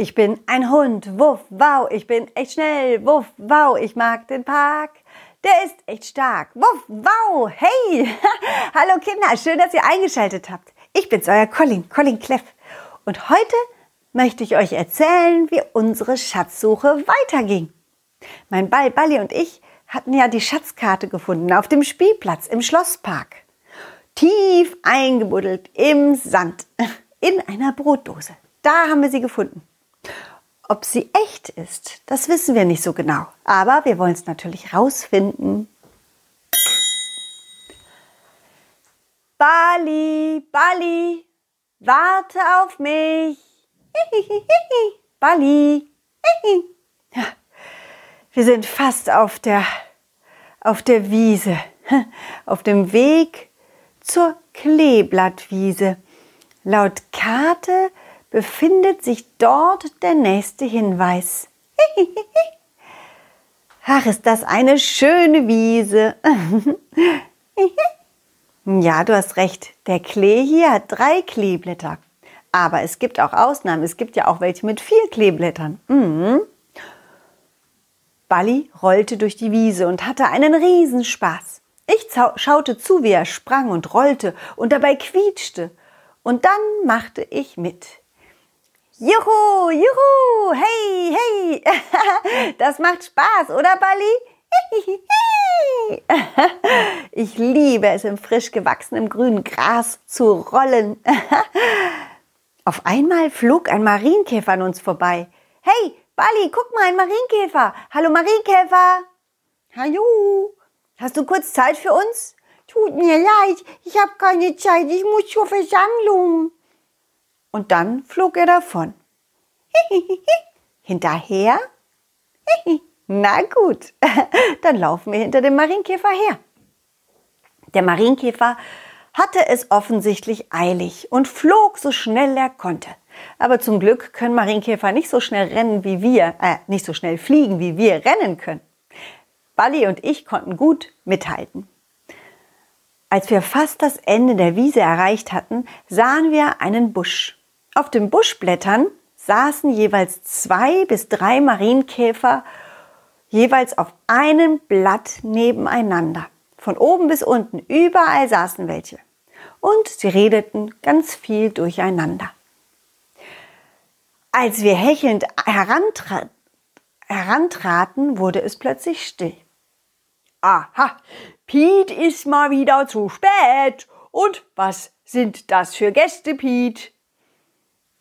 Ich bin ein Hund, wuff, wow, ich bin echt schnell, wuff, wow, ich mag den Park. Der ist echt stark, wuff, wow, hey! Hallo Kinder, schön, dass ihr eingeschaltet habt. Ich bin's, euer Colin, Colin Kleff. Und heute möchte ich euch erzählen, wie unsere Schatzsuche weiterging. Mein Ball, Balli und ich hatten ja die Schatzkarte gefunden auf dem Spielplatz im Schlosspark. Tief eingebuddelt im Sand in einer Brotdose. Da haben wir sie gefunden. Ob sie echt ist, das wissen wir nicht so genau. Aber wir wollen es natürlich rausfinden. Bali, Bali, warte auf mich. Bali. Wir sind fast auf der, auf der Wiese, auf dem Weg zur Kleeblattwiese. Laut Karte befindet sich dort der nächste Hinweis. Ach, ist das eine schöne Wiese. ja, du hast recht. Der Klee hier hat drei Kleeblätter. Aber es gibt auch Ausnahmen. Es gibt ja auch welche mit vier Kleeblättern. Mhm. Balli rollte durch die Wiese und hatte einen Riesenspaß. Ich schaute zu, wie er sprang und rollte und dabei quietschte. Und dann machte ich mit. Juhu, juhu, hey, hey. Das macht Spaß, oder Bali? Ich liebe es, im frisch gewachsenen grünen Gras zu rollen. Auf einmal flog ein Marienkäfer an uns vorbei. Hey, Bali, guck mal, ein Marienkäfer. Hallo Marienkäfer. Hallo. Hast du kurz Zeit für uns? Tut mir leid, ich habe keine Zeit, ich muss zur Versammlung und dann flog er davon. Hinterher? Na gut, dann laufen wir hinter dem Marienkäfer her. Der Marienkäfer hatte es offensichtlich eilig und flog so schnell er konnte. Aber zum Glück können Marienkäfer nicht so schnell rennen wie wir, äh, nicht so schnell fliegen wie wir rennen können. Balli und ich konnten gut mithalten. Als wir fast das Ende der Wiese erreicht hatten, sahen wir einen Busch. Auf den Buschblättern saßen jeweils zwei bis drei Marienkäfer jeweils auf einem Blatt nebeneinander. Von oben bis unten, überall saßen welche. Und sie redeten ganz viel durcheinander. Als wir hechelnd herantra herantraten, wurde es plötzlich still. Aha, Piet ist mal wieder zu spät. Und was sind das für Gäste, Piet?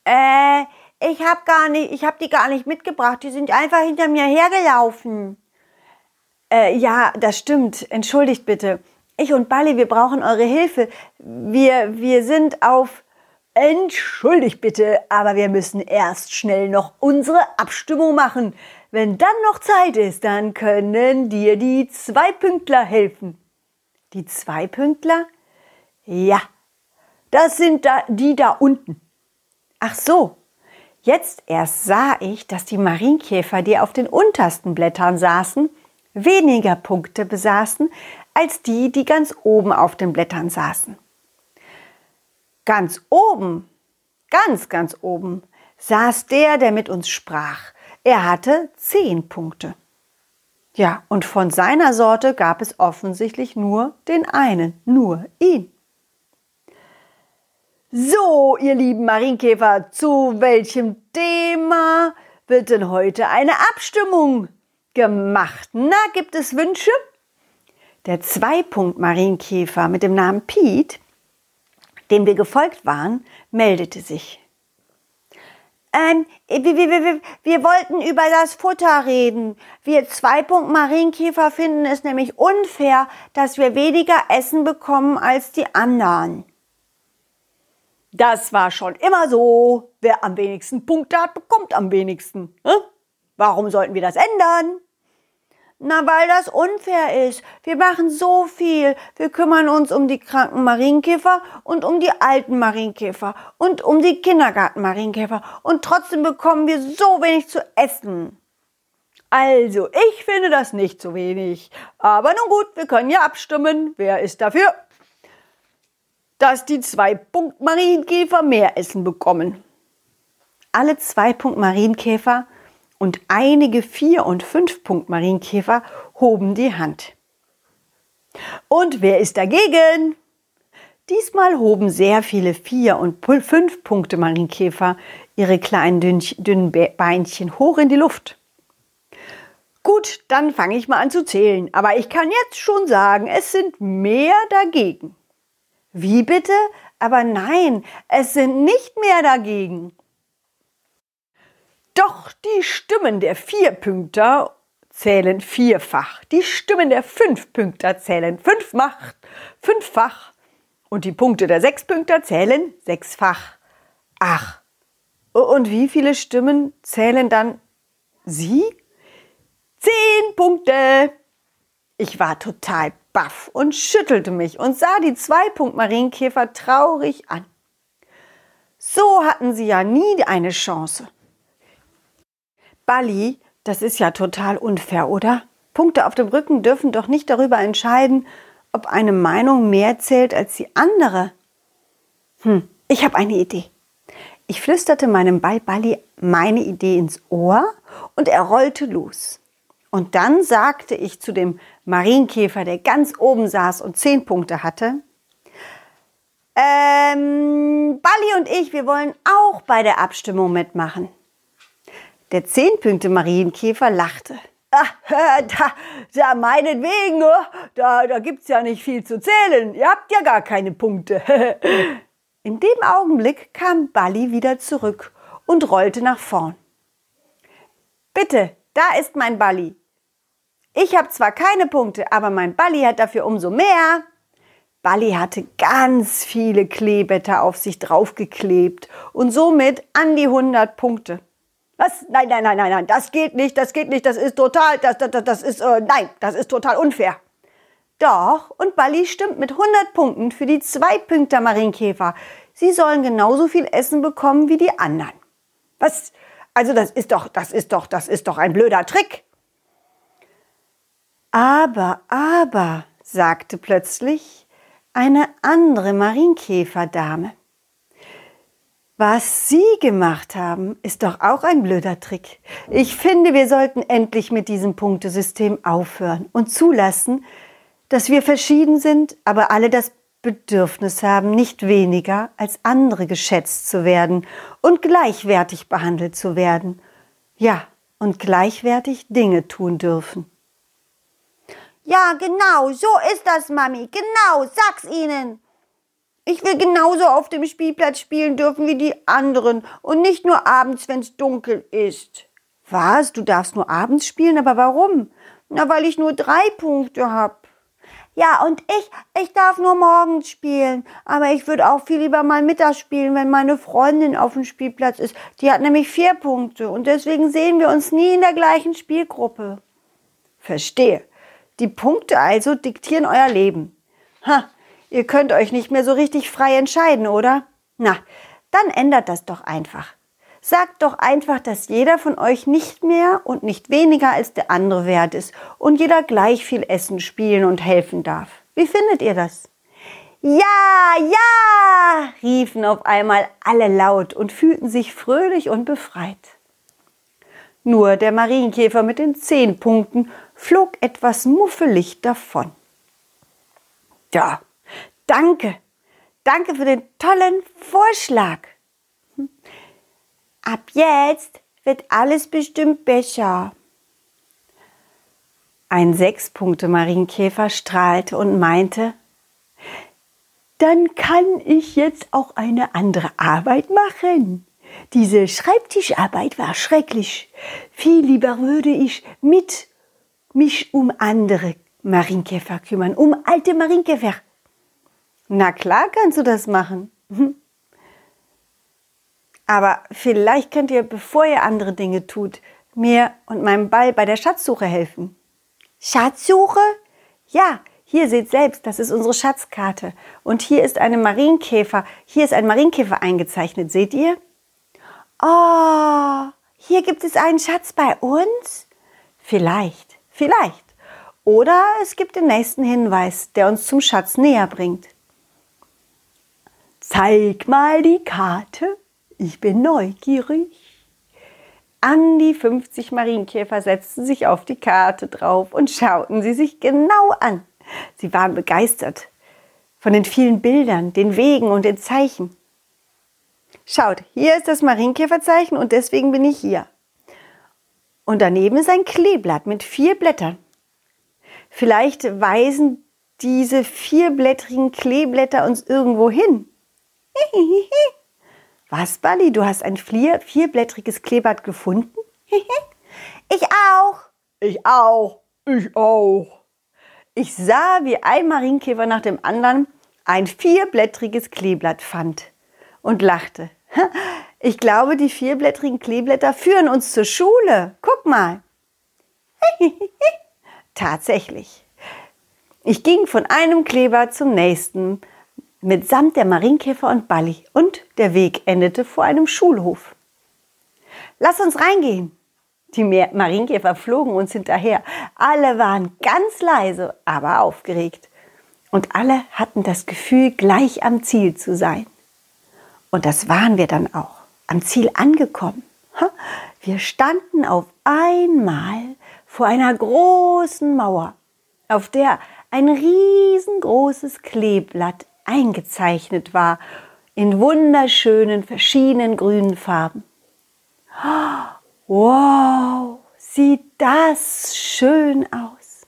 Äh, ich hab gar nicht, ich hab die gar nicht mitgebracht. Die sind einfach hinter mir hergelaufen. Äh, ja, das stimmt. Entschuldigt bitte. Ich und Bali, wir brauchen eure Hilfe. Wir, wir sind auf. Entschuldigt bitte, aber wir müssen erst schnell noch unsere Abstimmung machen. Wenn dann noch Zeit ist, dann können dir die Zweipünktler helfen. Die Zweipünktler? Ja, das sind da, die da unten. Ach so, jetzt erst sah ich, dass die Marienkäfer, die auf den untersten Blättern saßen, weniger Punkte besaßen als die, die ganz oben auf den Blättern saßen. Ganz oben, ganz, ganz oben, saß der, der mit uns sprach. Er hatte zehn Punkte. Ja, und von seiner Sorte gab es offensichtlich nur den einen, nur ihn. So, ihr lieben Marienkäfer, zu welchem Thema wird denn heute eine Abstimmung gemacht? Na, gibt es Wünsche? Der Zweipunkt-Marienkäfer mit dem Namen Piet, dem wir gefolgt waren, meldete sich. Ähm, wir, wir, wir, wir wollten über das Futter reden. Wir Zweipunkt Marienkäfer finden es nämlich unfair, dass wir weniger Essen bekommen als die anderen. Das war schon immer so. Wer am wenigsten Punkte hat, bekommt am wenigsten. Hm? Warum sollten wir das ändern? Na, weil das unfair ist. Wir machen so viel. Wir kümmern uns um die kranken Marienkäfer und um die alten Marienkäfer und um die Kindergarten-Marienkäfer. Und trotzdem bekommen wir so wenig zu essen. Also, ich finde das nicht so wenig. Aber nun gut, wir können ja abstimmen. Wer ist dafür? Dass die zwei Punkt Marienkäfer mehr Essen bekommen. Alle zwei Punkt Marienkäfer und einige vier und fünf Punkt Marienkäfer hoben die Hand. Und wer ist dagegen? Diesmal hoben sehr viele vier und fünf Punkte Marienkäfer ihre kleinen dünnen Beinchen hoch in die Luft. Gut, dann fange ich mal an zu zählen, aber ich kann jetzt schon sagen, es sind mehr dagegen. Wie bitte? Aber nein, es sind nicht mehr dagegen. Doch die Stimmen der Vierpünkter zählen vierfach. Die Stimmen der Fünfpünkter zählen fünffach, fünffach. Und die Punkte der Sechspünkter zählen sechsfach. Ach, und wie viele Stimmen zählen dann Sie? Zehn Punkte! Ich war total baff und schüttelte mich und sah die zwei Punkt Marienkäfer traurig an. So hatten sie ja nie eine Chance. Bali, das ist ja total unfair, oder? Punkte auf dem Rücken dürfen doch nicht darüber entscheiden, ob eine Meinung mehr zählt als die andere. Hm, ich habe eine Idee. Ich flüsterte meinem Ball Balli meine Idee ins Ohr und er rollte los. Und dann sagte ich zu dem Marienkäfer, der ganz oben saß und zehn Punkte hatte, ähm, Balli und ich, wir wollen auch bei der Abstimmung mitmachen. Der zehnpunkte Marienkäfer lachte. Ach, da, da meinetwegen, da, da gibt's ja nicht viel zu zählen. Ihr habt ja gar keine Punkte. In dem Augenblick kam Balli wieder zurück und rollte nach vorn. Bitte, da ist mein Balli. Ich habe zwar keine Punkte, aber mein Balli hat dafür umso mehr. Balli hatte ganz viele Kleeblätter auf sich draufgeklebt und somit an die 100 Punkte. Was? Nein, nein, nein, nein, nein, das geht nicht, das geht nicht, das ist total, das, das, das ist, äh, nein, das ist total unfair. Doch, und Balli stimmt mit 100 Punkten für die Zweipünkter Marienkäfer. Sie sollen genauso viel Essen bekommen wie die anderen. Was? Also das ist doch, das ist doch, das ist doch ein blöder Trick. Aber, aber, sagte plötzlich eine andere Marienkäferdame. Was Sie gemacht haben, ist doch auch ein blöder Trick. Ich finde, wir sollten endlich mit diesem Punktesystem aufhören und zulassen, dass wir verschieden sind, aber alle das Bedürfnis haben, nicht weniger als andere geschätzt zu werden und gleichwertig behandelt zu werden. Ja, und gleichwertig Dinge tun dürfen. Ja, genau, so ist das, Mami. Genau, sag's ihnen. Ich will genauso auf dem Spielplatz spielen dürfen wie die anderen und nicht nur abends, wenn's dunkel ist. Was? Du darfst nur abends spielen, aber warum? Na, weil ich nur drei Punkte hab. Ja, und ich, ich darf nur morgens spielen. Aber ich würde auch viel lieber mal mittags spielen, wenn meine Freundin auf dem Spielplatz ist. Die hat nämlich vier Punkte und deswegen sehen wir uns nie in der gleichen Spielgruppe. Verstehe. Die Punkte also diktieren euer Leben. Ha, ihr könnt euch nicht mehr so richtig frei entscheiden, oder? Na, dann ändert das doch einfach. Sagt doch einfach, dass jeder von euch nicht mehr und nicht weniger als der andere wert ist und jeder gleich viel essen, spielen und helfen darf. Wie findet ihr das? Ja, ja, riefen auf einmal alle laut und fühlten sich fröhlich und befreit. Nur der Marienkäfer mit den zehn Punkten flog etwas muffelig davon. Ja, danke, danke für den tollen Vorschlag. Ab jetzt wird alles bestimmt besser. Ein Sechs-Punkte-Marienkäfer strahlte und meinte, dann kann ich jetzt auch eine andere Arbeit machen. Diese Schreibtischarbeit war schrecklich. Viel lieber würde ich mit mich um andere Marienkäfer kümmern, um alte Marienkäfer. Na klar kannst du das machen. Aber vielleicht könnt ihr, bevor ihr andere Dinge tut, mir und meinem Ball bei der Schatzsuche helfen. Schatzsuche? Ja, hier seht selbst, das ist unsere Schatzkarte. Und hier ist eine Marienkäfer, hier ist ein Marienkäfer eingezeichnet, seht ihr? Oh, hier gibt es einen Schatz bei uns? Vielleicht, vielleicht. Oder es gibt den nächsten Hinweis, der uns zum Schatz näher bringt. Zeig mal die Karte. Ich bin neugierig. An die 50 Marienkäfer setzten sich auf die Karte drauf und schauten sie sich genau an. Sie waren begeistert von den vielen Bildern, den Wegen und den Zeichen. Schaut, hier ist das Marienkäferzeichen und deswegen bin ich hier. Und daneben ist ein Kleeblatt mit vier Blättern. Vielleicht weisen diese vierblättrigen Kleeblätter uns irgendwo hin. Was, Bali, du hast ein vier, vierblättriges Kleeblatt gefunden? ich auch. Ich auch. Ich auch. Ich sah, wie ein Marienkäfer nach dem anderen ein vierblättriges Kleeblatt fand und lachte. Ich glaube, die vierblättrigen Kleeblätter führen uns zur Schule. Guck mal. Tatsächlich. Ich ging von einem Kleber zum nächsten mitsamt der Marienkäfer und Balli und der Weg endete vor einem Schulhof. Lass uns reingehen. Die Marienkäfer flogen uns hinterher. Alle waren ganz leise, aber aufgeregt. Und alle hatten das Gefühl, gleich am Ziel zu sein. Und das waren wir dann auch, am Ziel angekommen. Wir standen auf einmal vor einer großen Mauer, auf der ein riesengroßes Kleeblatt eingezeichnet war in wunderschönen verschiedenen grünen Farben. Wow, sieht das schön aus.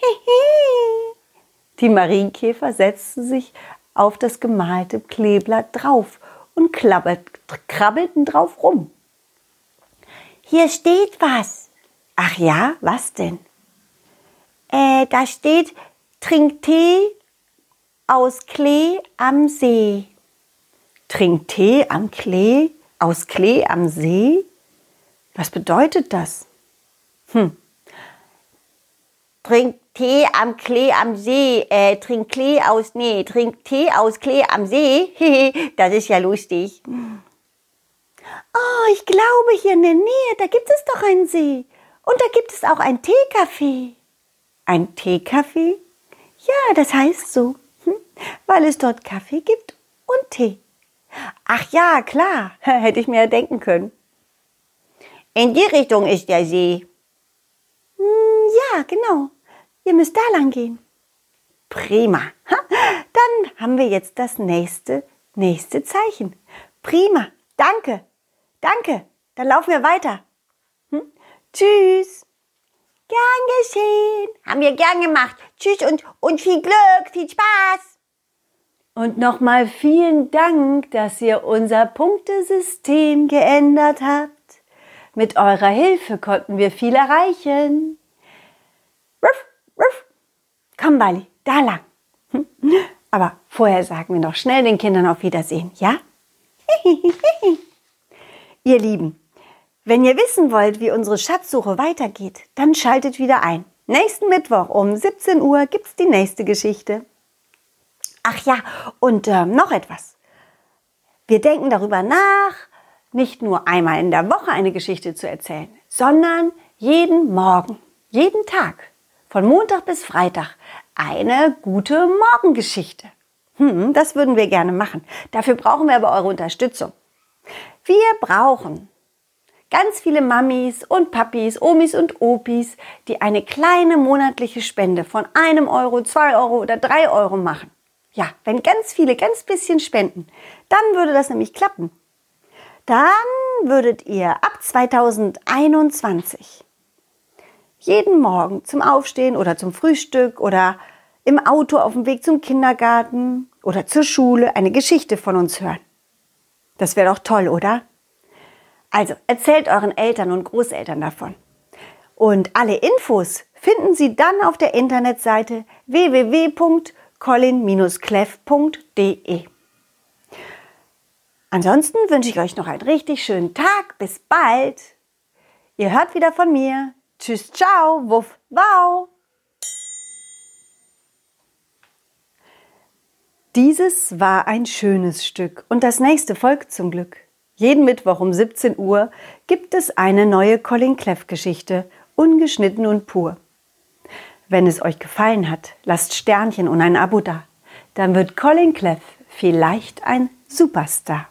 Die Marienkäfer setzten sich auf das gemalte Kleeblatt drauf und krabbelten drauf rum. Hier steht was. Ach ja, was denn? Äh, da steht, trink Tee aus Klee am See. Trink Tee am Klee, aus Klee am See? Was bedeutet das? Hm. Trink Tee am Klee am See, äh, trink Klee aus, nee, trink Tee aus Klee am See. das ist ja lustig. Oh, ich glaube, hier in der Nähe, da gibt es doch einen See. Und da gibt es auch ein Teekaffee. Ein Teekaffee? Ja, das heißt so weil es dort Kaffee gibt und Tee. Ach ja, klar, hätte ich mir ja denken können. In die Richtung ist der See. Hm, ja, genau. Ihr müsst da lang gehen. Prima. Dann haben wir jetzt das nächste, nächste Zeichen. Prima. Danke. Danke. Dann laufen wir weiter. Hm? Tschüss. Gern geschehen. Haben wir gern gemacht. Tschüss und, und viel Glück, viel Spaß. Und nochmal vielen Dank, dass ihr unser Punktesystem geändert habt. Mit eurer Hilfe konnten wir viel erreichen. Ruff, ruff. Komm, Bali, da lang. Hm? Aber vorher sagen wir noch schnell den Kindern auf Wiedersehen, ja? ihr Lieben, wenn ihr wissen wollt, wie unsere Schatzsuche weitergeht, dann schaltet wieder ein. Nächsten Mittwoch um 17 Uhr gibt's die nächste Geschichte. Ach ja, und äh, noch etwas. Wir denken darüber nach, nicht nur einmal in der Woche eine Geschichte zu erzählen, sondern jeden Morgen, jeden Tag, von Montag bis Freitag, eine gute Morgengeschichte. Hm, das würden wir gerne machen. Dafür brauchen wir aber eure Unterstützung. Wir brauchen Ganz viele Mamis und Papis, Omis und Opis, die eine kleine monatliche Spende von einem Euro, zwei Euro oder drei Euro machen. Ja, wenn ganz viele ganz bisschen spenden, dann würde das nämlich klappen. Dann würdet ihr ab 2021 jeden Morgen zum Aufstehen oder zum Frühstück oder im Auto auf dem Weg zum Kindergarten oder zur Schule eine Geschichte von uns hören. Das wäre doch toll, oder? Also erzählt euren Eltern und Großeltern davon. Und alle Infos finden Sie dann auf der Internetseite www.colin-cleff.de. Ansonsten wünsche ich euch noch einen richtig schönen Tag. Bis bald. Ihr hört wieder von mir. Tschüss, ciao, wuff, wow. Dieses war ein schönes Stück und das nächste folgt zum Glück. Jeden Mittwoch um 17 Uhr gibt es eine neue Colin Cleff Geschichte, ungeschnitten und pur. Wenn es euch gefallen hat, lasst Sternchen und ein Abo da. Dann wird Colin Cleff vielleicht ein Superstar.